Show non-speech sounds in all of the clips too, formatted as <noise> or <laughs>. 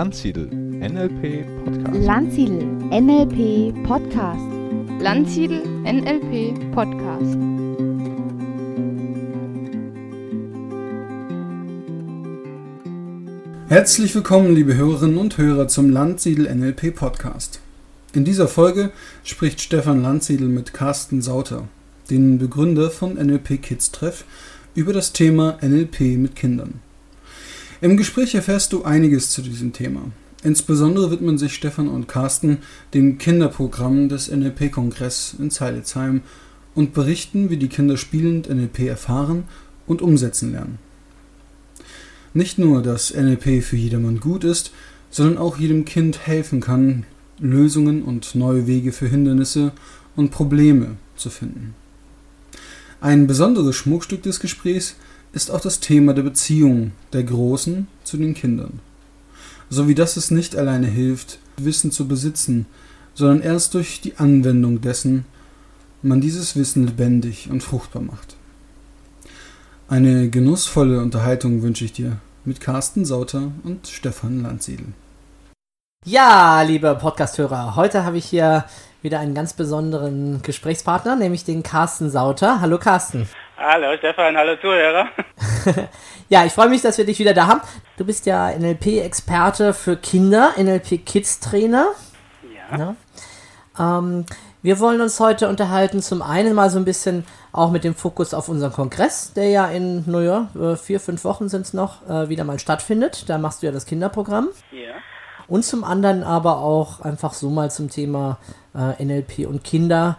Landsiedel NLP Podcast. Landsiedel NLP Podcast. Landsiedel NLP Podcast. Herzlich willkommen, liebe Hörerinnen und Hörer, zum Landsiedel NLP Podcast. In dieser Folge spricht Stefan Landsiedel mit Carsten Sauter, den Begründer von NLP Kids Treff, über das Thema NLP mit Kindern. Im Gespräch erfährst du einiges zu diesem Thema. Insbesondere widmen sich Stefan und Carsten dem Kinderprogramm des NLP-Kongress in Zeilitzheim und berichten, wie die Kinder spielend NLP erfahren und umsetzen lernen. Nicht nur, dass NLP für jedermann gut ist, sondern auch jedem Kind helfen kann, Lösungen und neue Wege für Hindernisse und Probleme zu finden. Ein besonderes Schmuckstück des Gesprächs ist auch das Thema der Beziehung der Großen zu den Kindern. Sowie dass es nicht alleine hilft, Wissen zu besitzen, sondern erst durch die Anwendung dessen man dieses Wissen lebendig und fruchtbar macht. Eine genussvolle Unterhaltung wünsche ich dir mit Carsten Sauter und Stefan Landsiedel. Ja, liebe Podcast-Hörer, heute habe ich hier wieder einen ganz besonderen Gesprächspartner, nämlich den Carsten Sauter. Hallo Carsten. Hallo Stefan, hallo Zuhörer. <laughs> ja, ich freue mich, dass wir dich wieder da haben. Du bist ja NLP-Experte für Kinder, NLP-Kids-Trainer. Ja. ja. Ähm, wir wollen uns heute unterhalten, zum einen mal so ein bisschen auch mit dem Fokus auf unseren Kongress, der ja in, naja, äh, vier, fünf Wochen sind es noch, äh, wieder mal stattfindet. Da machst du ja das Kinderprogramm. Ja. Und zum anderen aber auch einfach so mal zum Thema äh, NLP und Kinder.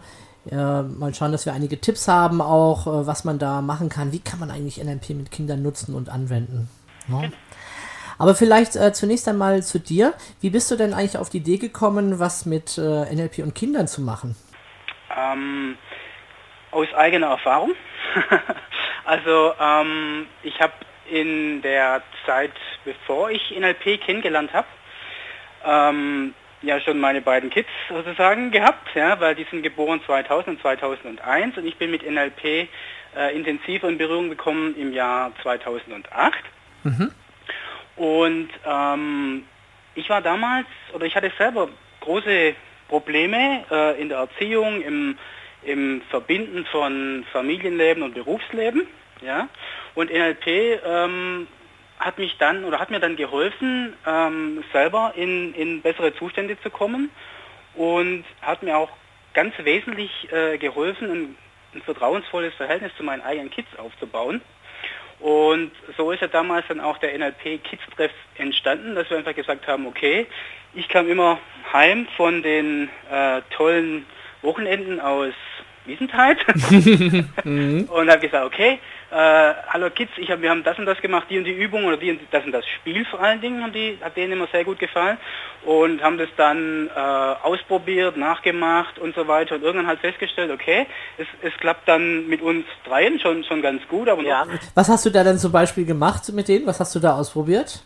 Äh, mal schauen, dass wir einige Tipps haben, auch äh, was man da machen kann. Wie kann man eigentlich NLP mit Kindern nutzen und anwenden? Ja. Aber vielleicht äh, zunächst einmal zu dir. Wie bist du denn eigentlich auf die Idee gekommen, was mit äh, NLP und Kindern zu machen? Ähm, aus eigener Erfahrung. <laughs> also ähm, ich habe in der Zeit, bevor ich NLP kennengelernt habe, ähm, ja schon meine beiden Kids sozusagen gehabt, ja, weil die sind geboren 2000 und 2001 und ich bin mit NLP äh, intensiver in Berührung gekommen im Jahr 2008. Mhm. Und ähm, ich war damals, oder ich hatte selber große Probleme äh, in der Erziehung, im, im Verbinden von Familienleben und Berufsleben. Ja? Und NLP ähm, hat mich dann oder hat mir dann geholfen, ähm, selber in, in bessere Zustände zu kommen und hat mir auch ganz wesentlich äh, geholfen, ein, ein, vertrauensvolles Verhältnis zu meinen eigenen Kids aufzubauen. Und so ist ja damals dann auch der NLP Kids Treff entstanden, dass wir einfach gesagt haben, okay, ich kam immer heim von den äh, tollen Wochenenden aus Wiesentheit <laughs> <laughs> mhm. und habe gesagt, okay, äh, hallo Kids, ich hab, wir haben das und das gemacht, die und die Übung oder die und das und das Spiel vor allen Dingen haben die, hat denen immer sehr gut gefallen und haben das dann äh, ausprobiert, nachgemacht und so weiter und irgendwann halt festgestellt, okay, es, es klappt dann mit uns dreien schon, schon ganz gut, aber ja. Was hast du da denn zum Beispiel gemacht mit denen? Was hast du da ausprobiert?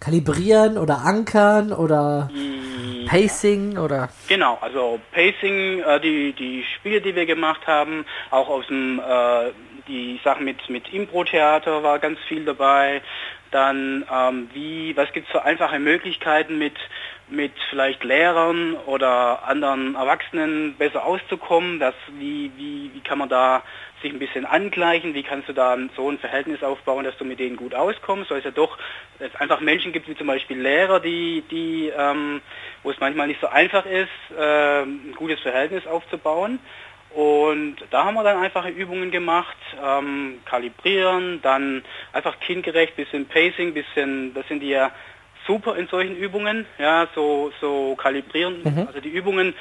Kalibrieren oder ankern oder ja. Pacing oder? Genau, also Pacing, äh, die, die Spiele, die wir gemacht haben, auch aus dem äh, die Sachen mit, mit Impro-Theater war ganz viel dabei. Dann ähm, wie, was gibt es für einfache Möglichkeiten mit, mit vielleicht Lehrern oder anderen Erwachsenen besser auszukommen, dass, wie, wie, wie kann man da sich ein bisschen angleichen, wie kannst du da so ein Verhältnis aufbauen, dass du mit denen gut auskommst, weil es ja doch es einfach Menschen gibt, wie zum Beispiel Lehrer, die, die ähm, wo es manchmal nicht so einfach ist, äh, ein gutes Verhältnis aufzubauen. Und da haben wir dann einfache Übungen gemacht, ähm, kalibrieren, dann einfach kindgerecht, bisschen Pacing, bisschen, das sind die ja super in solchen Übungen, ja, so, so kalibrieren. Mhm. Also die Übungen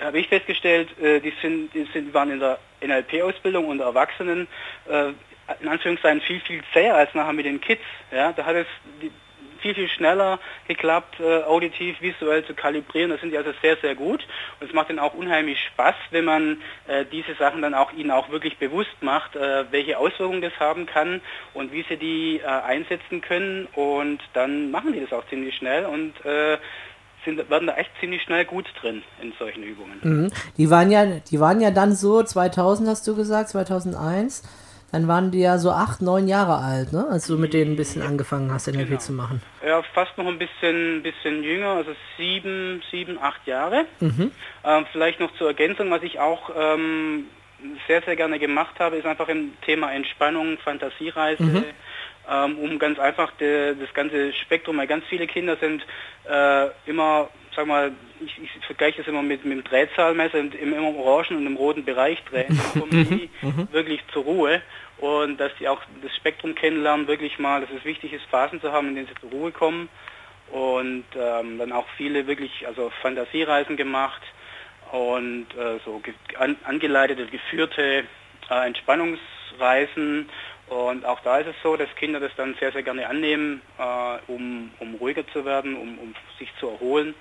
habe ich festgestellt, äh, die, sind, die sind, waren in der NLP-Ausbildung unter Erwachsenen äh, in Anführungszeichen viel, viel zäher als nachher mit den Kids. Ja, da hat es die, viel, viel schneller geklappt, äh, auditiv, visuell zu kalibrieren. Das sind die also sehr, sehr gut. Und es macht dann auch unheimlich Spaß, wenn man äh, diese Sachen dann auch ihnen auch wirklich bewusst macht, äh, welche Auswirkungen das haben kann und wie sie die äh, einsetzen können. Und dann machen die das auch ziemlich schnell und äh, sind, werden da echt ziemlich schnell gut drin in solchen Übungen. Mhm. Die waren ja, die waren ja dann so 2000 hast du gesagt, 2001 dann waren die ja so acht, neun Jahre alt, ne? als du mit denen ein bisschen angefangen hast, NLP Genau. zu machen. Ja, fast noch ein bisschen, bisschen jünger, also sieben, sieben, acht Jahre. Mhm. Ähm, vielleicht noch zur Ergänzung, was ich auch ähm, sehr, sehr gerne gemacht habe, ist einfach im Thema Entspannung, Fantasiereise, Mhm. ähm, um ganz einfach de, das ganze Spektrum, weil ganz viele Kinder sind äh, immer, sag mal, ich, ich vergleiche das immer mit, mit dem Drehzahlmesser und im, im orangen und im roten Bereich drehen, <laughs> dann kommen die wirklich zur Ruhe und dass die auch das Spektrum kennenlernen, wirklich mal, dass es wichtig ist, Phasen zu haben, in denen sie zur Ruhe kommen. Und ähm, dann auch viele wirklich, also Fantasiereisen gemacht und äh, so ge an, angeleitete, geführte äh, Entspannungsreisen. Und auch da ist es so, dass Kinder das dann sehr, sehr gerne annehmen, äh, um, um ruhiger zu werden, um, um sich zu erholen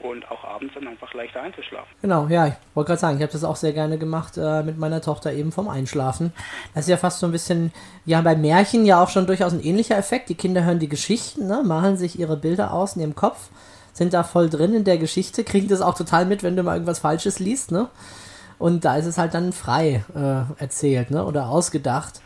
und auch abends dann einfach leichter einzuschlafen. Genau, ja, ich wollte gerade sagen, ich habe das auch sehr gerne gemacht äh, mit meiner Tochter eben vom Einschlafen. Das ist ja fast so ein bisschen, ja, bei Märchen ja auch schon durchaus ein ähnlicher Effekt. Die Kinder hören die Geschichten, ne, malen sich ihre Bilder aus in ihrem Kopf, sind da voll drin in der Geschichte, kriegen das auch total mit, wenn du mal irgendwas Falsches liest, ne? Und da ist es halt dann frei äh, erzählt, ne? Oder ausgedacht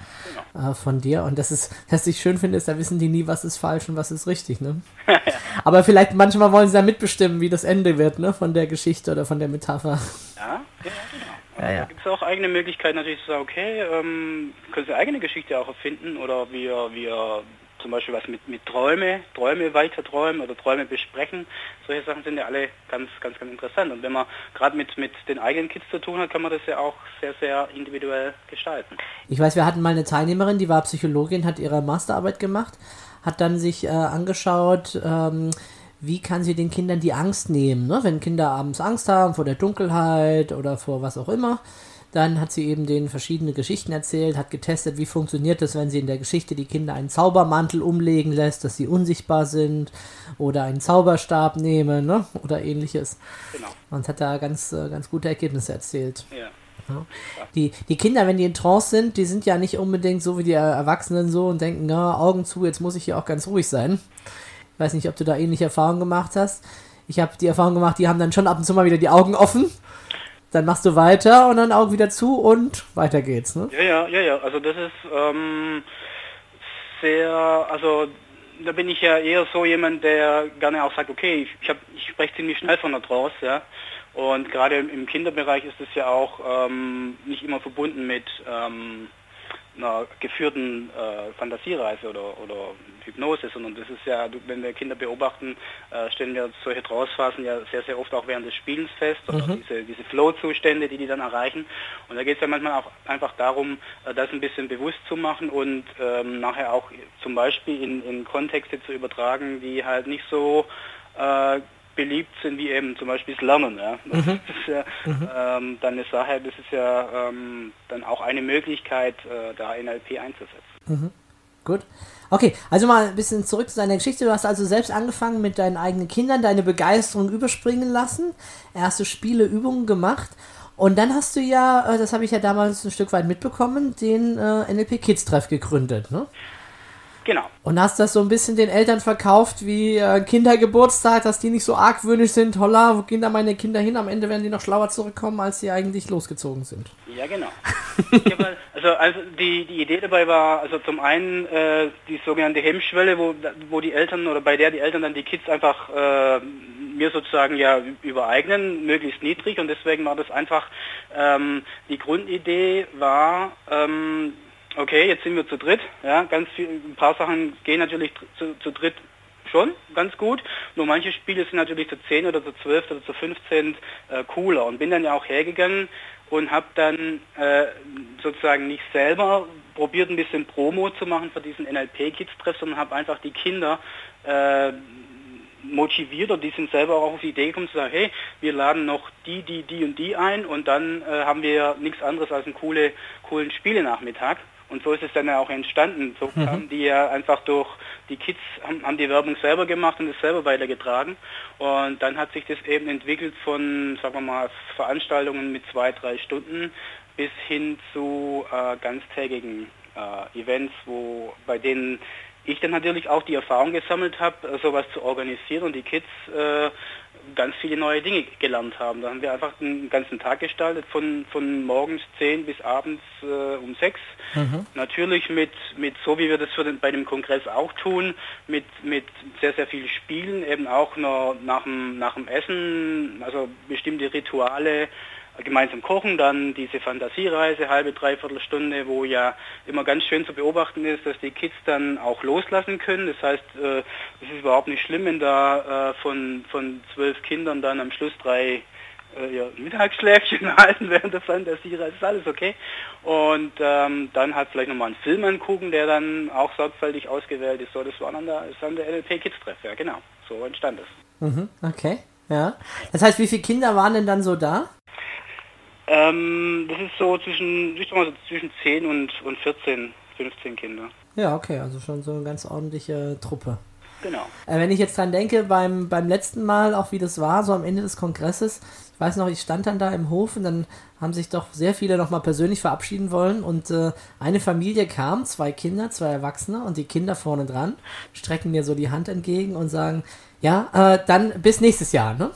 äh, von dir. Und das ist, was ich schön finde, ist, da wissen die nie, was ist falsch und was ist richtig, ne? <laughs> Aber vielleicht manchmal wollen sie da mitbestimmen, wie das Ende wird, ne? Von der Geschichte oder von der Metapher. Ja, <laughs> ja, genau. Ja, ja. Da gibt es auch eigene Möglichkeiten natürlich zu sagen, okay, ähm, können Sie eigene Geschichte auch erfinden oder wir, wir zum Beispiel was mit, mit Träume, Träume weiter träumen oder Träume besprechen. Solche Sachen sind ja alle ganz, ganz, ganz interessant. Und wenn man gerade mit, mit den eigenen Kids zu tun hat, kann man das ja auch sehr, sehr individuell gestalten. Ich weiß, wir hatten mal eine Teilnehmerin, die war Psychologin, hat ihre Masterarbeit gemacht, hat dann sich äh, angeschaut, ähm, wie kann sie den Kindern die Angst nehmen, ne? wenn Kinder abends Angst haben vor der Dunkelheit oder vor was auch immer. Dann hat sie eben denen verschiedene Geschichten erzählt, hat getestet, wie funktioniert es, wenn sie in der Geschichte die Kinder einen Zaubermantel umlegen lässt, dass sie unsichtbar sind oder einen Zauberstab nehmen ne? oder ähnliches. Genau. Und hat da ganz, äh, ganz gute Ergebnisse erzählt. Ja. Die, die Kinder, wenn die in Trance sind, die sind ja nicht unbedingt so wie die Erwachsenen so und denken, na, Augen zu, jetzt muss ich hier auch ganz ruhig sein. Ich weiß nicht, ob du da ähnliche Erfahrungen gemacht hast. Ich habe die Erfahrung gemacht, die haben dann schon ab und zu mal wieder die Augen offen. Dann machst du weiter und dann Augen wieder zu und weiter geht's. Ne? Ja, ja, ja, ja. Also das ist ähm, sehr, also da bin ich ja eher so jemand, der gerne auch sagt, okay, ich, ich, ich spreche ziemlich schnell von der Trance, ja. Und gerade im, im Kinderbereich ist es ja auch ähm, nicht immer verbunden mit ähm, einer geführten äh, Fantasiereise oder, oder Hypnose, sondern das ist ja, wenn wir Kinder beobachten, äh, stellen wir solche Trance-Phasen ja sehr, sehr oft auch während des Spielens fest, oder diese, diese Flow-Zustände, die die dann erreichen. Und da geht es ja manchmal auch einfach darum, äh, das ein bisschen bewusst zu machen und ähm, nachher auch zum Beispiel in, in Kontexte zu übertragen, die halt nicht so äh, beliebt sind wie eben zum Beispiel das Lernen. Ja. Das ist ja ähm, dann eine Sache, das ist ja ähm, dann auch eine Möglichkeit, äh, da NLP einzusetzen. Gut. Okay, also mal ein bisschen zurück zu deiner Geschichte. Du hast also selbst angefangen mit deinen eigenen Kindern, deine Begeisterung überspringen lassen, erste Spiele, Übungen gemacht. Und dann hast du ja, äh, das habe ich ja damals ein Stück weit mitbekommen, den äh, NLP Kids Treff gegründet. Ne? Genau. Und hast das so ein bisschen den Eltern verkauft wie äh, Kindergeburtstag, dass die nicht so argwöhnisch sind. Holla, wo gehen da meine Kinder hin? Am Ende werden die noch schlauer zurückkommen, als sie eigentlich losgezogen sind. Ja, genau. Also, also die, die Idee dabei war, also zum einen äh, die sogenannte Hemmschwelle, wo, wo die Eltern oder bei der die Eltern dann die Kids einfach äh, mir sozusagen ja übereignen, möglichst niedrig und deswegen war das einfach, ähm, die Grundidee war, ähm, okay, jetzt sind wir zu dritt, ja, ganz viel, ein paar Sachen gehen natürlich zu, zu dritt schon ganz gut. Nur manche Spiele sind natürlich zu 10 oder zu 12 oder zu 15 äh, cooler und bin dann ja auch hergegangen und habe dann äh, sozusagen nicht selber probiert ein bisschen Promo zu machen für diesen NLP-Kids-Treff, sondern habe einfach die Kinder äh, motiviert und die sind selber auch auf die Idee gekommen zu sagen, hey, wir laden noch die, die, die und die ein und dann äh, haben wir nichts anderes als einen coole, coolen Spielenachmittag. Und so ist es dann ja auch entstanden. So kamen die ja einfach durch, die Kids haben, haben die Werbung selber gemacht und es selber weitergetragen. Und dann hat sich das eben entwickelt von, sagen wir mal, Veranstaltungen mit zwei, drei Stunden bis hin zu äh, ganztägigen äh, Events, wo bei denen ich dann natürlich auch die Erfahrung gesammelt habe, sowas zu organisieren und die Kids äh, ganz viele neue Dinge gelernt haben. Da haben wir einfach den ganzen Tag gestaltet, von, von morgens 10 bis abends äh, um 6. Mhm. Natürlich mit, mit, so wie wir das für den, bei dem Kongress auch tun, mit, mit sehr, sehr viel Spielen, eben auch noch nach dem, nach dem Essen, also bestimmte Rituale, gemeinsam kochen, dann diese Fantasiereise, halbe, dreiviertel Stunde, wo ja immer ganz schön zu beobachten ist, dass die Kids dann auch loslassen können. Das heißt, äh, es ist überhaupt nicht schlimm, wenn da äh, von, von zwölf Kindern dann am Schluss drei äh, ja, Mittagsschläfchen <laughs> halten während der Fantasiereise, ist alles okay. Und ähm, dann hat vielleicht nochmal einen Film angucken, der dann auch sorgfältig ausgewählt ist. So, das war dann der, der NLP Kids Treff, ja genau. So entstand es. Mhm, okay, ja. Das heißt, wie viele Kinder waren denn dann so da? Ähm, das ist so zwischen, ich sag mal so zwischen 10 und, und 14, 15 Kinder. Ja, okay, also schon so eine ganz ordentliche Truppe. Genau. Äh, wenn ich jetzt dran denke, beim, beim letzten Mal, auch wie das war, so am Ende des Kongresses, ich weiß noch, ich stand dann da im Hof und dann haben sich doch sehr viele nochmal persönlich verabschieden wollen und äh, eine Familie kam, zwei Kinder, zwei Erwachsene und die Kinder vorne dran, strecken mir so die Hand entgegen und sagen, ja, äh, dann bis nächstes Jahr, ne?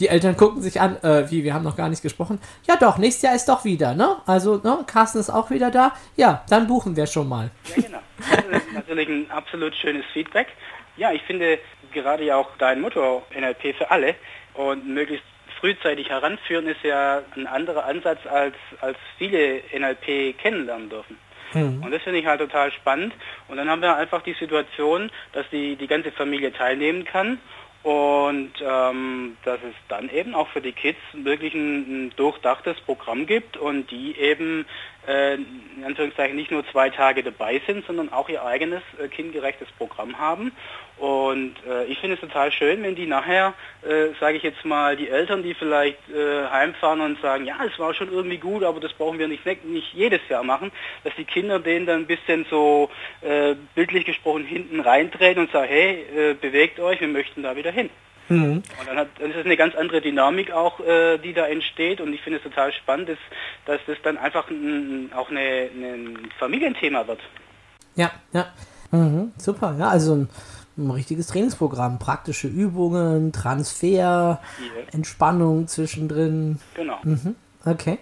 Die Eltern gucken sich an, äh, wie, wir haben noch gar nicht gesprochen. Ja doch, nächstes Jahr ist doch wieder, ne? Also, ne, Carsten ist auch wieder da. Ja, dann buchen wir schon mal. Ja, genau. Das ist natürlich ein absolut schönes Feedback. Ja, ich finde gerade ja auch dein Motto NLP für alle und möglichst frühzeitig heranführen ist ja ein anderer Ansatz, als, als viele NLP kennenlernen dürfen. Mhm. Und das finde ich halt total spannend. Und dann haben wir einfach die Situation, dass die, die ganze Familie teilnehmen kann und ähm, dass es dann eben auch für die Kids wirklich ein, ein durchdachtes Programm gibt und die eben in Anführungszeichen nicht nur zwei Tage dabei sind, sondern auch ihr eigenes äh, kindgerechtes Programm haben. Und äh, ich finde es total schön, wenn die nachher, äh, sage ich jetzt mal, die Eltern, die vielleicht äh, heimfahren und sagen, ja, es war schon irgendwie gut, aber das brauchen wir nicht, nicht jedes Jahr machen, dass die Kinder denen dann ein bisschen so äh, bildlich gesprochen hinten reindrehen und sagen, hey, äh, bewegt euch, wir möchten da wieder hin. Mhm. Und dann, hat, dann ist es eine ganz andere Dynamik auch, äh, die da entsteht und ich finde es total spannend, dass, dass das dann einfach ein, auch eine, ein Familienthema wird. Ja, ja. Mhm, super, ja, also ein, ein, richtiges Trainingsprogramm, praktische Übungen, Transfer, yeah. Entspannung zwischendrin. Genau. Mhm, okay.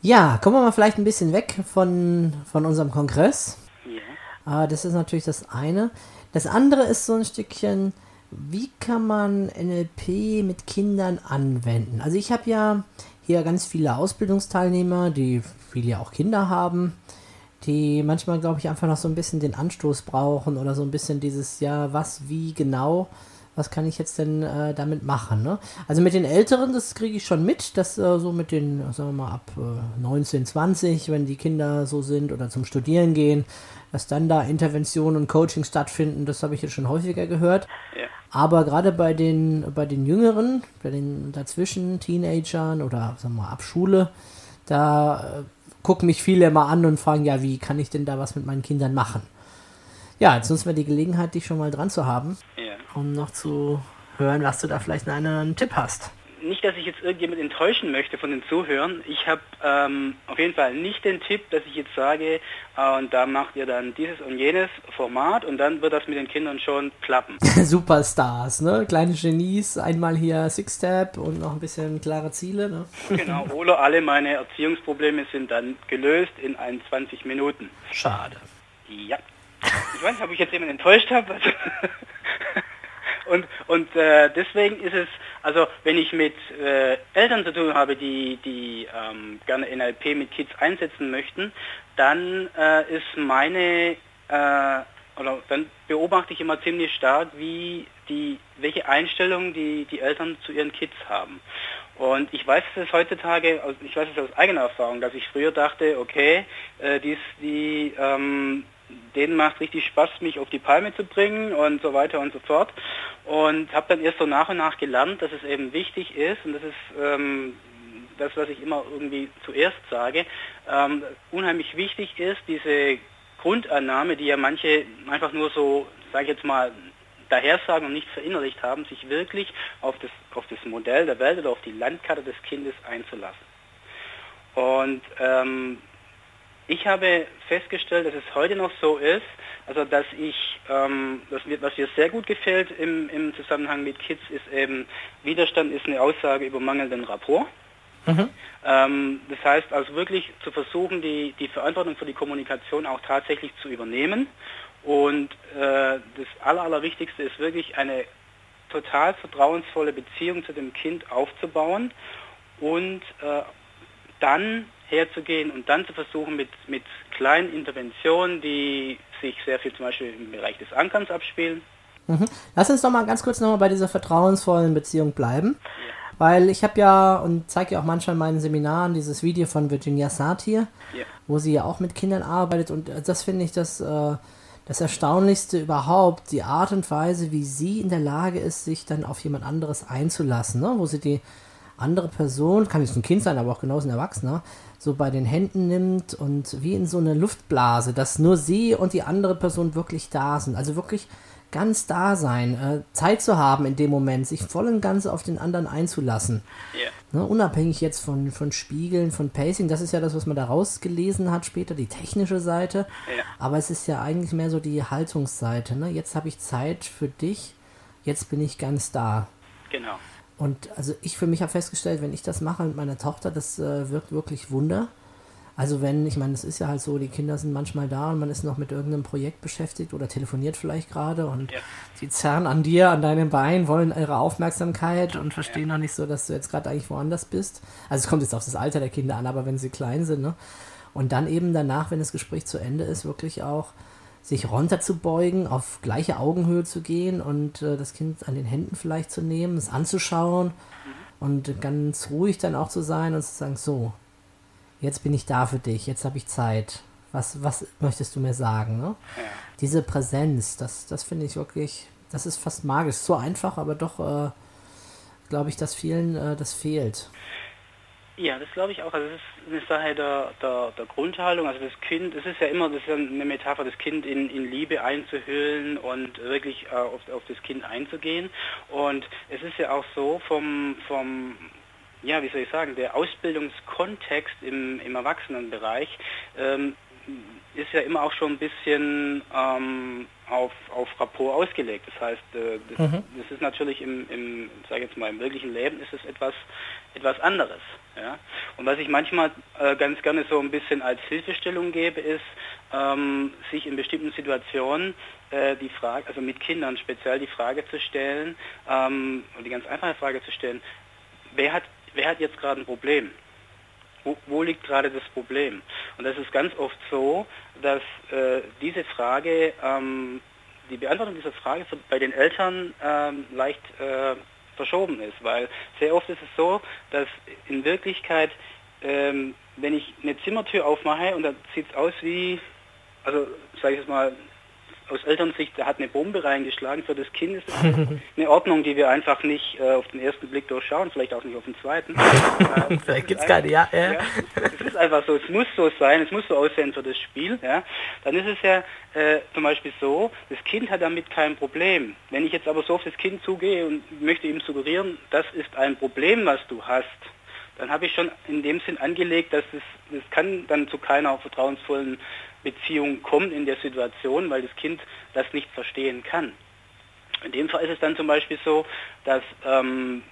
Ja, kommen wir mal vielleicht ein bisschen weg von, von unserem Kongress. Yeah. Äh, das ist natürlich das eine. Das andere ist so ein Stückchen, wie kann man NLP mit Kindern anwenden? Also ich habe ja hier ganz viele Ausbildungsteilnehmer, die viele ja auch Kinder haben, die manchmal, glaube ich, einfach noch so ein bisschen den Anstoß brauchen oder so ein bisschen dieses, ja, was, wie genau, was kann ich jetzt denn äh, damit machen? Ne? Also mit den Älteren, das kriege ich schon mit, dass äh, so mit den, sagen wir mal, ab äh, 19, 20, wenn die Kinder so sind oder zum Studieren gehen, dass dann da Interventionen und Coaching stattfinden, das habe ich jetzt schon häufiger gehört. Ja. Aber gerade bei den, bei den Jüngeren, bei den dazwischen Teenagern oder sagen wir mal ab Schule, da äh, gucken mich viele mal an und fragen, ja, wie kann ich denn da was mit meinen Kindern machen? Ja, jetzt nutzen wir die Gelegenheit, dich schon mal dran zu haben, ja. Um noch zu hören, was du da vielleicht einen, einen Tipp hast nicht, dass ich jetzt irgendjemand enttäuschen möchte von den Zuhörern. Ich habe ähm, auf jeden Fall nicht den Tipp, dass ich jetzt sage, äh, und da macht ihr dann dieses und jenes Format und dann wird das mit den Kindern schon klappen. <laughs> Superstars, ne? Kleine Genies, einmal hier Six-Step und noch ein bisschen klare Ziele, ne? Genau, oder alle meine Erziehungsprobleme sind dann gelöst in 21 Minuten. Schade. Ja. Ich weiß nicht, ob ich jetzt jemanden enttäuscht habe. Also <laughs> und und äh, deswegen ist es, also wenn ich mit äh, Eltern zu tun habe, die, die ähm, gerne NLP mit Kids einsetzen möchten, dann äh, ist meine, äh, oder dann beobachte ich immer ziemlich stark, wie die, welche Einstellung die, die Eltern zu ihren Kids haben. Und ich weiß es heutzutage, ich weiß es aus eigener Erfahrung, dass ich früher dachte, okay, äh, dies, die ähm, denen macht richtig Spaß, mich auf die Palme zu bringen und so weiter und so fort. Und habe dann erst so nach und nach gelernt, dass es eben wichtig ist, und das ist ähm, das, was ich immer irgendwie zuerst sage, ähm, unheimlich wichtig ist, diese Grundannahme, die ja manche einfach nur so, sage ich jetzt mal, dahersagen und nicht verinnerlicht haben, sich wirklich auf das, auf das Modell der Welt oder auf die Landkarte des Kindes einzulassen. Und ähm, Ich habe festgestellt, dass es heute noch so ist, also dass ich, ähm, mir, was mir sehr gut gefällt im, im Zusammenhang mit Kids, ist eben, Widerstand ist eine Aussage über mangelnden Rapport. Mhm. Ähm, das heißt also wirklich zu versuchen, die, die Verantwortung für die Kommunikation auch tatsächlich zu übernehmen. Und äh, das Aller, Allerwichtigste ist wirklich eine total vertrauensvolle Beziehung zu dem Kind aufzubauen und äh, dann herzugehen und dann zu versuchen mit, mit kleinen Interventionen, die sich sehr viel zum Beispiel im Bereich des Ankerns abspielen. Mhm. Lass uns doch mal ganz kurz nochmal bei dieser vertrauensvollen Beziehung bleiben. Weil ich habe ja und zeige ja auch manchmal in meinen Seminaren dieses Video von Virginia Satir, Ja. wo sie ja auch mit Kindern arbeitet und das finde ich das, äh, das Erstaunlichste überhaupt, die Art und Weise, wie sie in der Lage ist, sich dann auf jemand anderes einzulassen, ne? wo sie die andere Person, kann jetzt ein Kind sein, aber auch genauso ein Erwachsener, so bei den Händen nimmt und wie in so eine Luftblase, dass nur sie und die andere Person wirklich da sind. Also wirklich ganz da sein, äh, Zeit zu haben in dem Moment, sich voll und ganz auf den anderen einzulassen. Ja. Ne, unabhängig jetzt von, von Spiegeln, von Pacing, das ist ja das, was man da rausgelesen hat später, die technische Seite. Ja. Aber es ist ja eigentlich mehr so die Haltungsseite. Ne? Jetzt habe ich Zeit für dich, jetzt bin ich ganz da. Genau. Und also ich für mich habe festgestellt, wenn ich das mache mit meiner Tochter, das äh, wirkt wirklich Wunder. Also wenn, ich meine, es ist ja halt so, die Kinder sind manchmal da und man ist noch mit irgendeinem Projekt beschäftigt oder telefoniert vielleicht gerade und Ja. die zerren an dir, an deinem Bein, wollen ihre Aufmerksamkeit und verstehen noch nicht so, dass du jetzt gerade eigentlich woanders bist. Also es kommt jetzt auf das Alter der Kinder an, aber wenn sie klein sind, ne? Und dann eben danach, wenn das Gespräch zu Ende ist, wirklich auch sich runterzubeugen, auf gleiche Augenhöhe zu gehen und äh, das Kind an den Händen vielleicht zu nehmen, es anzuschauen und ganz ruhig dann auch zu sein und zu sagen, so, jetzt bin ich da für dich, jetzt habe ich Zeit. Was, was möchtest du mir sagen? Ne? Diese Präsenz, das, das finde ich wirklich, das ist fast magisch. So einfach, aber doch, äh, glaube ich, dass vielen äh, das fehlt. Ja, das glaube ich auch. Also es ist eine Sache der, der, der Grundhaltung. Also das Kind, es ist ja immer das ist ja eine Metapher, das Kind in, in Liebe einzuhüllen und wirklich äh, auf, auf das Kind einzugehen. Und es ist ja auch so vom, vom ja, wie soll ich sagen, der Ausbildungskontext im, im Erwachsenenbereich ähm, ist ja immer auch schon ein bisschen ähm, auf, auf Rapport ausgelegt. Das heißt, äh, das, Mhm. das ist natürlich im, im sage jetzt mal, im wirklichen Leben ist es etwas, etwas anderes. Ja? Und was ich manchmal äh, ganz gerne so ein bisschen als Hilfestellung gebe, ist, ähm, sich in bestimmten Situationen äh, die Frage, also mit Kindern speziell die Frage zu stellen, ähm, und die ganz einfache Frage zu stellen, wer hat, wer hat jetzt gerade ein Problem? Wo, wo liegt gerade das Problem? Und das ist ganz oft so, dass äh, diese Frage, ähm, die Beantwortung dieser Frage bei den Eltern ähm, leicht äh, verschoben ist, weil sehr oft ist es so, dass in Wirklichkeit, ähm, wenn ich eine Zimmertür aufmache und dann sieht es aus wie, also sage ich jetzt mal, aus Elternsicht, da hat eine Bombe reingeschlagen. Für das Kind ist es <laughs> eine Ordnung, die wir einfach nicht äh, auf den ersten Blick durchschauen, vielleicht auch nicht auf den zweiten. <laughs> Äh, Vielleicht gibt's einfach- keine, ja, ja. Es ist einfach so, es muss so sein, es muss so aussehen für das Spiel. Ja. Dann ist es ja äh, zum Beispiel so, das Kind hat damit kein Problem. Wenn ich jetzt aber so auf das Kind zugehe und möchte ihm suggerieren, das ist ein Problem, was du hast, dann habe ich schon in dem Sinn angelegt, dass es das kann dann zu keiner vertrauensvollen Beziehung kommen in der Situation, weil das Kind das nicht verstehen kann. In dem Fall ist es dann zum Beispiel so, dass ähm,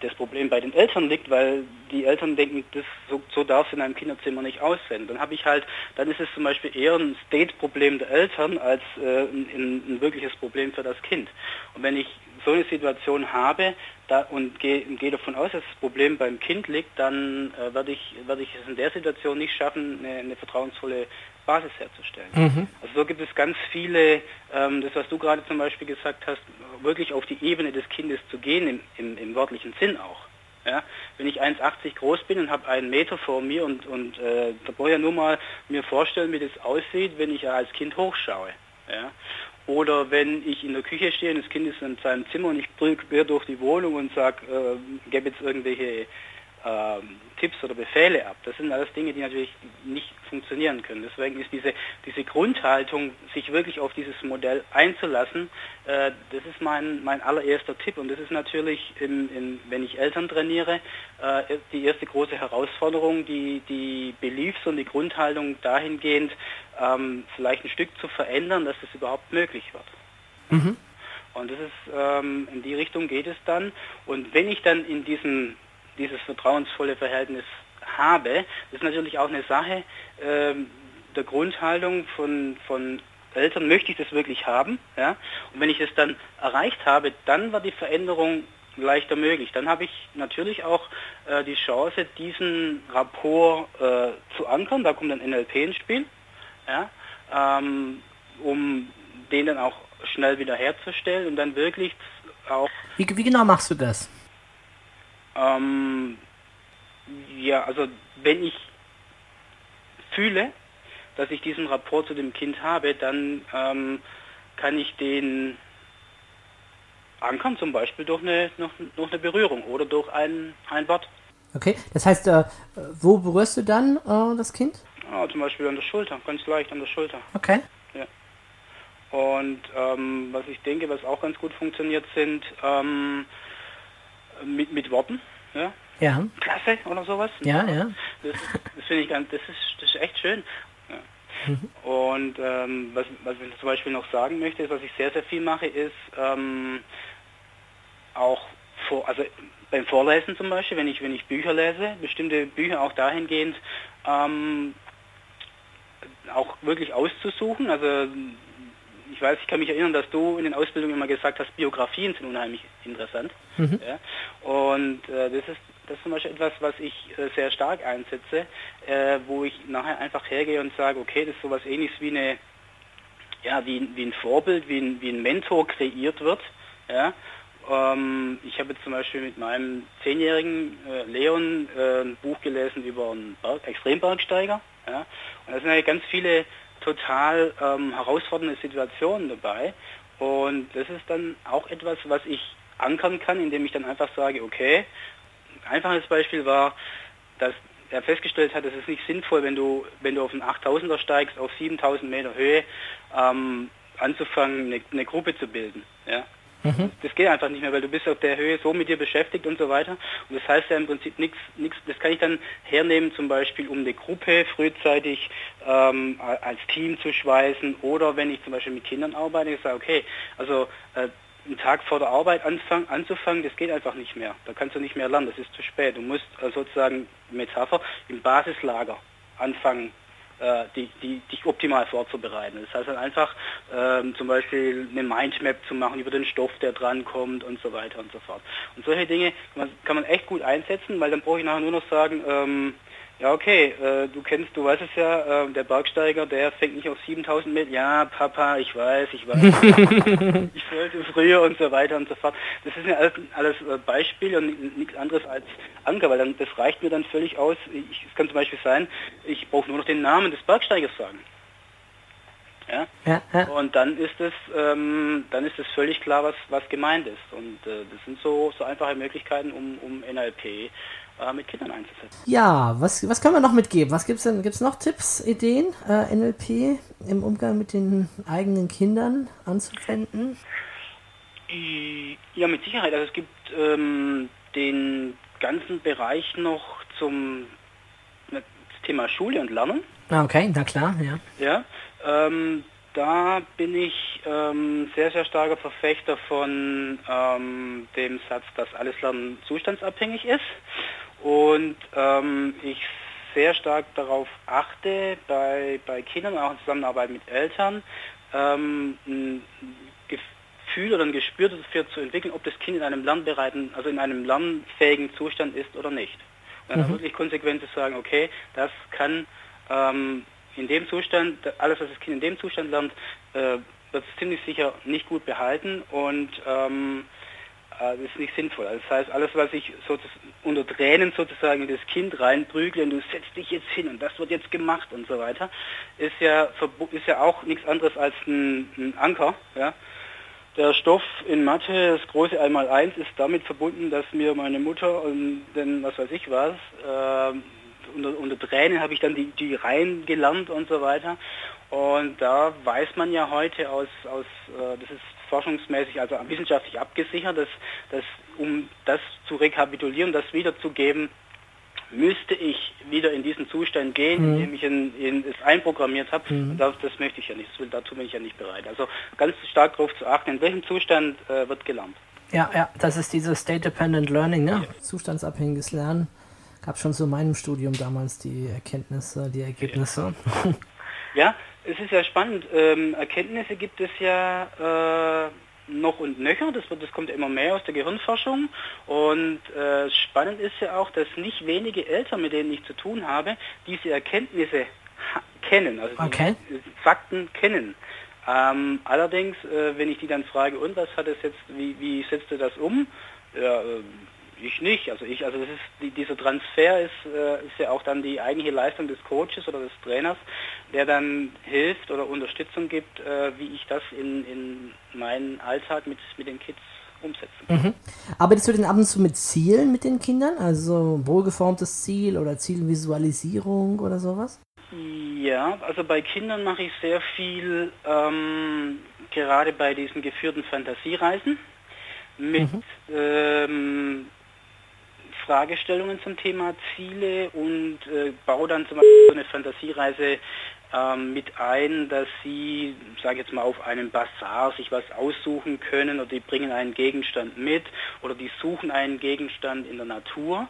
das Problem bei den Eltern liegt, weil die Eltern denken, das, so, so darf es in einem Kinderzimmer nicht aussehen. Dann habe ich halt, dann ist es zum Beispiel eher ein State-Problem der Eltern als äh, ein, ein, wirkliches Problem für das Kind. Und wenn ich so eine Situation habe da, und gehe geh davon aus, dass das Problem beim Kind liegt, dann äh, werde ich, werd ich es in der Situation nicht schaffen, eine, eine vertrauensvolle Basis herzustellen. Mhm. Also so gibt es ganz viele, ähm, das was du gerade zum Beispiel gesagt hast, wirklich auf die Ebene des Kindes zu gehen, im, im, im wörtlichen Sinn auch. Ja? Wenn ich 1,80 groß bin und habe einen Meter vor mir und, und äh, da brauche ich ja nur mal mir vorstellen, wie das aussieht, wenn ich als Kind hochschaue. Ja? Oder wenn ich in der Küche stehe und das Kind ist in seinem Zimmer und ich brüll quer durch die Wohnung und sage, äh, gäbe jetzt irgendwelche ähm, Tipps oder Befehle ab. Das sind alles Dinge, die natürlich nicht funktionieren können. Deswegen ist diese, diese Grundhaltung, sich wirklich auf dieses Modell einzulassen, äh, das ist mein, mein allererster Tipp. Und das ist natürlich, in, in, wenn ich Eltern trainiere, äh, die erste große Herausforderung, die, die Beliefs und die Grundhaltung dahingehend ähm, vielleicht ein Stück zu verändern, dass das überhaupt möglich wird. Mhm. Und das ist, ähm, in die Richtung geht es dann. Und wenn ich dann in diesem, dieses vertrauensvolle Verhältnis habe, das ist natürlich auch eine Sache ähm, der Grundhaltung von, von Eltern, möchte ich das wirklich haben? Ja? Und wenn ich das dann erreicht habe, dann war die Veränderung leichter möglich. Dann habe ich natürlich auch äh, die Chance, diesen Rapport äh, zu ankern. Da kommt dann NLP ins Spiel, ja? ähm, um den dann auch schnell wieder herzustellen und dann wirklich auch... Wie, wie genau machst du das? Ähm, ja, also wenn ich fühle, dass ich diesen Rapport zu dem Kind habe, dann ähm, kann ich den ankern, zum Beispiel durch eine, noch, durch eine Berührung oder durch ein, ein Wort. Okay, das heißt, äh, wo berührst du dann äh, das Kind? Ah, zum Beispiel an der Schulter, ganz leicht an der Schulter. Okay. Und ähm, was ich denke, was auch ganz gut funktioniert, sind ähm, mit, mit Worten. Ja? Ja. Klasse oder sowas. Ja, ja. Das, das finde ich ganz, das ist, das ist echt schön. Ja. Mhm. Und ähm, was, was ich zum Beispiel noch sagen möchte, ist, was ich sehr, sehr viel mache, ist ähm, auch vor, also beim Vorlesen zum Beispiel, wenn ich, wenn ich Bücher lese, bestimmte Bücher auch dahingehend ähm, auch wirklich auszusuchen. Also ich weiß, ich kann mich erinnern, dass du in den Ausbildungen immer gesagt hast, Biografien sind unheimlich interessant. Mhm. Ja? Und äh, das ist das ist zum Beispiel etwas, was ich äh, sehr stark einsetze, äh, wo ich nachher einfach hergehe und sage, okay, das ist sowas ähnliches wie eine, ja, wie, wie ein Vorbild, wie ein, wie ein Mentor kreiert wird. Ja? Ähm, ich habe zum Beispiel mit meinem zehnjährigen äh, Leon äh, ein Buch gelesen über einen Berg, Extrembergsteiger. Ja? Und da sind ja ganz viele total ähm, herausfordernde Situationen dabei. Und das ist dann auch etwas, was ich ankern kann, indem ich dann einfach sage, okay, ein einfaches Beispiel war, dass er festgestellt hat, es ist nicht sinnvoll, wenn du, wenn du auf einen 8000er steigst, auf 7000 Meter Höhe, ähm, anzufangen, eine, eine, Gruppe zu bilden. Ja? Mhm. Das geht einfach nicht mehr, weil du bist auf der Höhe so mit dir beschäftigt und so weiter. Und das heißt ja im Prinzip nichts, nichts, das kann ich dann hernehmen zum Beispiel, um eine Gruppe frühzeitig ähm, als Team zu schweißen oder wenn ich zum Beispiel mit Kindern arbeite, ich sage, okay, also äh, einen Tag vor der Arbeit anfangen, anzufangen, das geht einfach nicht mehr. Da kannst du nicht mehr lernen, das ist zu spät. Du musst äh, sozusagen, Metapher, im Basislager anfangen die, die, dich optimal vorzubereiten. Das heißt dann einfach ähm, zum Beispiel eine Mindmap zu machen über den Stoff, der drankommt und so weiter und so fort. Und solche Dinge kann man, kann man echt gut einsetzen, weil dann brauche ich nachher nur noch sagen, ähm, ja, okay, äh, du kennst, du weißt es ja, äh, der Bergsteiger, der fängt nicht auf 7000 Meter. Ja, Papa, ich weiß, ich weiß. <laughs> ich sollte früher und so weiter und so fort. Das ist ja alles, alles äh, Beispiele und nichts anderes als Anker, weil dann, das reicht mir dann völlig aus. es kann zum Beispiel sein, ich brauche nur noch den Namen des Bergsteigers sagen. Ja? ja, ja. Und dann ist es, ähm, dann ist es völlig klar, was, was gemeint ist. Und äh, das sind so, so einfache Möglichkeiten, um, um NLP äh, mit Kindern einzusetzen. Ja, was, was können wir noch mitgeben? Was gibt es denn? Gibt es noch Tipps, Ideen, äh, NLP im Umgang mit den eigenen Kindern anzuwenden? Ja, mit Sicherheit. Also es gibt ähm, den ganzen Bereich noch zum Thema Schule und Lernen. Ah, okay, na klar, ja. Ja, ähm, da bin ich ähm, sehr, sehr starker Verfechter von ähm, dem Satz, dass alles Lernen zustandsabhängig ist und ähm, ich sehr stark darauf achte, bei, bei Kindern, auch in Zusammenarbeit mit Eltern, ähm, ein Gefühl oder ein Gespür dafür zu entwickeln, ob das Kind in einem lernbereiten, also in einem lernfähigen Zustand ist oder nicht. Und dann mhm. wirklich konsequent zu sagen, okay, das kann ähm, in dem Zustand, alles was das Kind in dem Zustand lernt, äh, wird es ziemlich sicher nicht gut behalten und ähm, äh, das ist nicht sinnvoll. Also das heißt, alles, was ich unter Tränen sozusagen in das Kind reinprügle und du setzt dich jetzt hin und das wird jetzt gemacht und so weiter, ist ja, ist ja auch nichts anderes als ein, ein Anker, ja, Der Stoff in Mathe, das große Einmaleins, ist damit verbunden, dass mir meine Mutter und denn was weiß ich was, äh, unter, unter Tränen habe ich dann die, die Reihen gelernt und so weiter. Und da weiß man ja heute aus, aus äh, das ist forschungsmäßig, also wissenschaftlich abgesichert, dass, dass um das zu rekapitulieren, das wiederzugeben, müsste ich wieder in diesen Zustand gehen, mhm. indem ich in, in, es einprogrammiert habe. Mhm. Das, das, möchte ich ja nicht, will, dazu bin ich ja nicht bereit. Also ganz stark darauf zu achten, in welchem Zustand äh, wird gelernt. Ja, ja, das ist dieses State-Dependent Learning, ne? Ja. Zustandsabhängiges Lernen. Gab schon so in meinem Studium damals die Erkenntnisse, die Ergebnisse. <laughs> Ja, es ist ja spannend. Ähm, Erkenntnisse gibt es ja äh, noch und nöcher, das, wird, das kommt immer mehr aus der Gehirnforschung und äh, spannend ist ja auch, dass nicht wenige Eltern, mit denen ich zu tun habe, diese Erkenntnisse kennen, also okay. Fakten kennen. Ähm, allerdings, äh, wenn ich die dann frage, und was hat es jetzt, wie, wie setzt du das um? Ja, äh, ich nicht. Also ich, also das ist die, dieser Transfer ist, äh, ist ja auch dann die eigentliche Leistung des Coaches oder des Trainers, der dann hilft oder Unterstützung gibt, äh, wie ich das in, in meinen Alltag mit, mit den Kids umsetzen kann. Mhm. Arbeitest du denn ab und zu mit Zielen mit den Kindern? Also wohlgeformtes Ziel oder Zielvisualisierung oder sowas? Ja, also bei Kindern mache ich sehr viel, ähm, gerade bei diesen geführten Fantasiereisen mit mhm. ähm, Fragestellungen zum Thema Ziele und äh, baue dann zum Beispiel so eine Fantasiereise ähm, mit ein, dass sie, sage jetzt mal, auf einem Bazar sich was aussuchen können oder die bringen einen Gegenstand mit oder die suchen einen Gegenstand in der Natur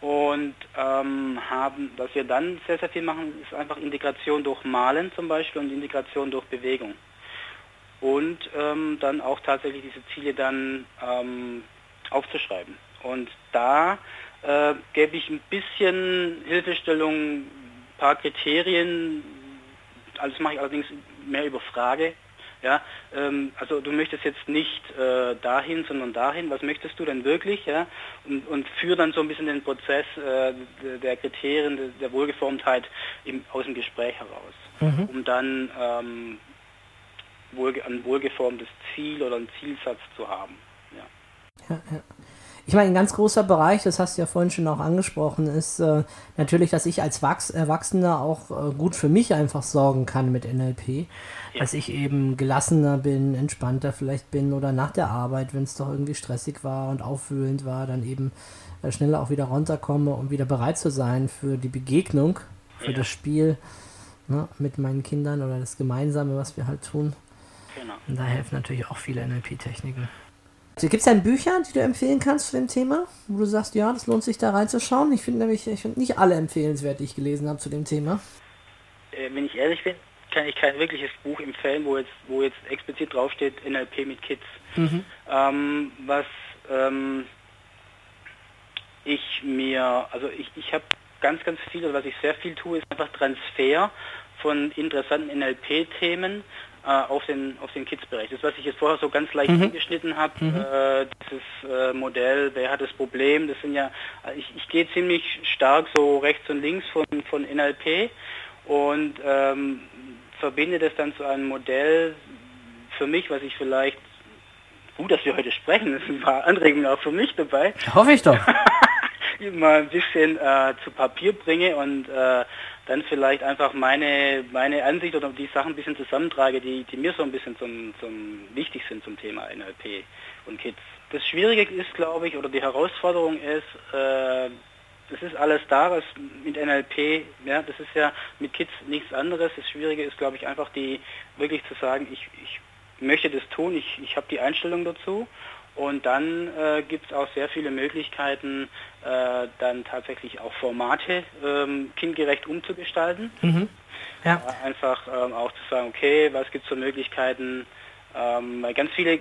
und ähm, haben, was wir dann sehr, sehr viel machen, ist einfach Integration durch Malen zum Beispiel und Integration durch Bewegung. Und ähm, dann auch tatsächlich diese Ziele dann ähm, aufzuschreiben. Und da äh, gebe ich ein bisschen Hilfestellung, ein paar Kriterien, alles mache ich allerdings mehr über Frage. Ja, ähm, also du möchtest jetzt nicht äh, dahin, sondern dahin. Was möchtest du denn wirklich? Ja, und, und führe dann so ein bisschen den Prozess äh, der Kriterien der, der Wohlgeformtheit im, aus dem Gespräch heraus, mhm. um dann ähm, wohl, ein wohlgeformtes Ziel oder einen Zielsatz zu haben. Ja. Ja, ja. Ich meine, ein ganz großer Bereich, das hast du ja vorhin schon auch angesprochen, ist äh, natürlich, dass ich als Wachs Erwachsener auch äh, gut für mich einfach sorgen kann mit NLP. Ja. Dass ich eben gelassener bin, entspannter vielleicht bin oder nach der Arbeit, wenn es doch irgendwie stressig war und aufwühlend war, dann eben äh, schneller auch wieder runterkomme, um wieder bereit zu sein für die Begegnung, für ja. das Spiel ne, mit meinen Kindern oder das Gemeinsame, was wir halt tun. Genau. Und da helfen natürlich auch viele NLP-Techniken. Gibt es denn Bücher, die du empfehlen kannst zu dem Thema, wo du sagst, ja, das lohnt sich da reinzuschauen? Ich finde nämlich, ich finde nicht alle empfehlenswert, die ich gelesen habe zu dem Thema. Äh, wenn ich ehrlich bin, kann ich kein wirkliches Buch empfehlen, wo jetzt, wo jetzt explizit draufsteht NLP mit Kids. Mhm. Ähm, was ähm, ich mir, also ich, ich habe ganz, ganz viel, also was ich sehr viel tue, ist einfach Transfer von interessanten NLP-Themen äh, auf den, auf den Kids-Bereich. Das, was ich jetzt vorher so ganz leicht mhm. angeschnitten habe, mhm. äh, dieses äh, Modell, wer hat das Problem, das sind ja, ich, ich gehe ziemlich stark so rechts und links von, von NLP und ähm, verbinde das dann zu einem Modell für mich, was ich vielleicht gut, dass wir heute sprechen, es sind ein paar Anregungen auch für mich dabei. Hoffe ich doch. <laughs> mal ein bisschen äh, zu Papier bringe und äh, dann vielleicht einfach meine, meine Ansicht oder die Sachen ein bisschen zusammentrage, die, die mir so ein bisschen zum, zum wichtig sind zum Thema NLP und Kids. Das Schwierige ist, glaube ich, oder die Herausforderung ist, äh, das ist alles da, was mit NLP, ja, das ist ja mit Kids nichts anderes. Das Schwierige ist, glaube ich, einfach die wirklich zu sagen, ich, ich möchte das tun, ich, ich habe die Einstellung dazu und dann äh, gibt es auch sehr viele Möglichkeiten, äh, dann tatsächlich auch Formate ähm, kindgerecht umzugestalten. Mhm. Ja. Äh, einfach ähm, auch zu sagen, okay, was gibt es für Möglichkeiten? Ähm, ganz viele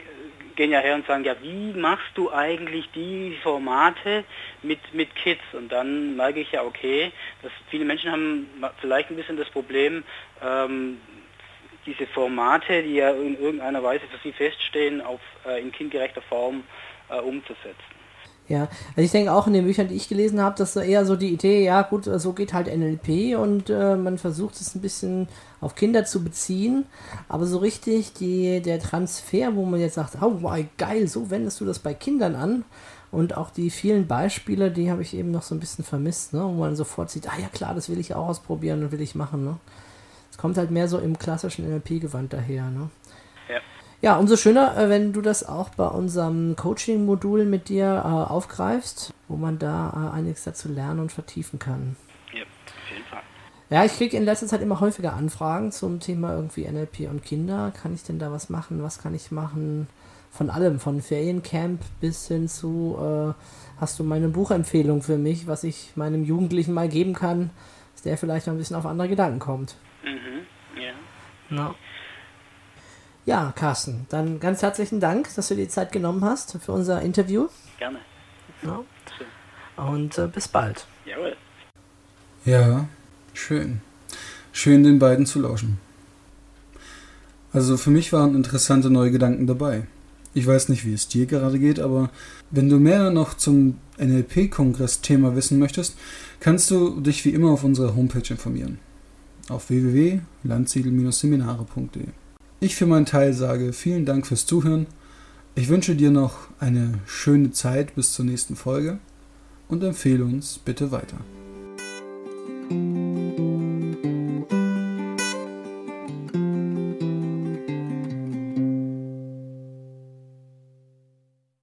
gehen ja her und sagen, ja, wie machst du eigentlich die Formate mit, mit Kids? Und dann merke ich ja, okay, dass viele Menschen haben vielleicht ein bisschen das Problem, ähm, diese Formate, die ja in irgendeiner Weise für sie feststehen, auf, äh, in kindgerechter Form äh, umzusetzen. Ja, also ich denke auch in den Büchern, die ich gelesen habe, dass so eher so die Idee, ja gut, so geht halt NLP und äh, man versucht es ein bisschen auf Kinder zu beziehen, aber so richtig die, der Transfer, wo man jetzt sagt, oh wow, geil, so wendest du das bei Kindern an und auch die vielen Beispiele, die habe ich eben noch so ein bisschen vermisst, ne, wo man sofort sieht, ah ja klar, das will ich auch ausprobieren und will ich machen. Ne. Es kommt halt mehr so im klassischen NLP-Gewand daher. Ne. Ja. Ja, umso schöner, äh, wenn du das auch bei unserem Coaching-Modul mit dir äh, aufgreifst, wo man da äh, einiges dazu lernen und vertiefen kann. Ja, auf jeden Fall. Ja, ich kriege in letzter Zeit immer häufiger Anfragen zum Thema irgendwie NLP und Kinder. Kann ich denn da was machen? Was kann ich machen? Von allem, von Feriencamp bis hin zu, äh, hast du meine Buchempfehlung für mich, was ich meinem Jugendlichen mal geben kann, dass der vielleicht noch ein bisschen auf andere Gedanken kommt. Mhm. Ja. Ja. Ja, Carsten, dann ganz herzlichen Dank, dass du dir die Zeit genommen hast für unser Interview. Gerne. Ja. Und äh, bis bald. Jawohl. Ja, schön. Schön, den beiden zu lauschen. Also für mich waren interessante neue Gedanken dabei. Ich weiß nicht, wie es dir gerade geht, aber wenn du mehr noch zum NLP-Kongress-Thema wissen möchtest, kannst du dich wie immer auf unserer Homepage informieren. Auf www.landsiedel-seminare.de. Ich für meinen Teil sage vielen Dank fürs Zuhören. Ich wünsche dir noch eine schöne Zeit bis zur nächsten Folge und empfehle uns bitte weiter.